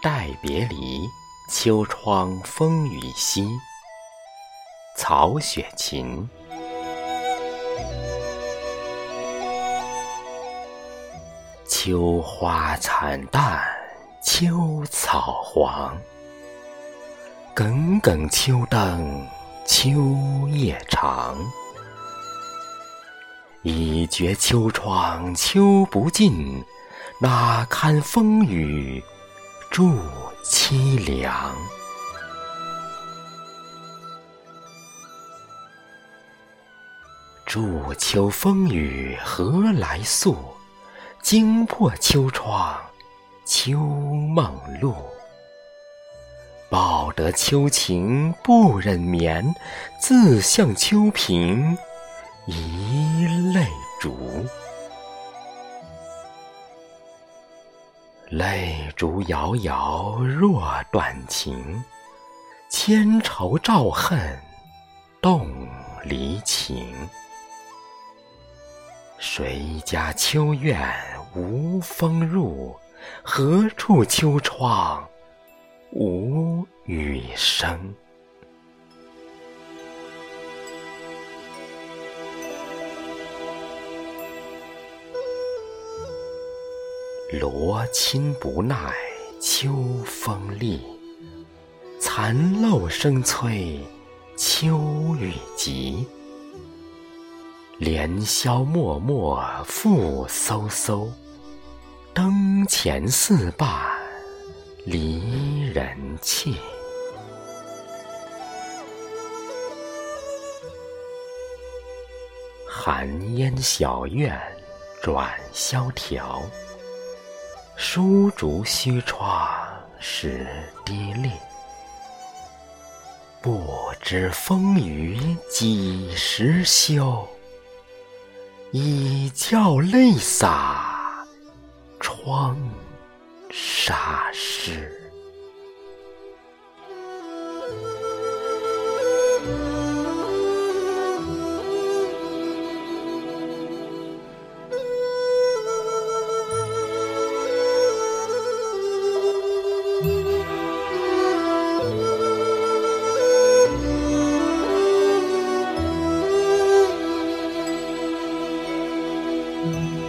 待别离，秋窗风雨夕。曹雪芹。秋花惨淡，秋草黄。耿耿秋灯，秋夜长。已觉秋窗秋不尽，哪堪风雨住凄凉。祝秋风雨何来宿？惊破秋窗秋梦露。抱得秋情不忍眠，自向秋屏一泪烛。泪烛遥遥若断情，千愁照恨动离情。谁家秋院无风入？何处秋窗无雨声？罗衾不耐秋风力，残漏声催秋雨急。连宵漠漠复飕飕，灯前似伴离人泣。寒烟小院转萧条，疏竹虚窗始低立。不知风雨几时休？已教泪洒窗纱湿。Música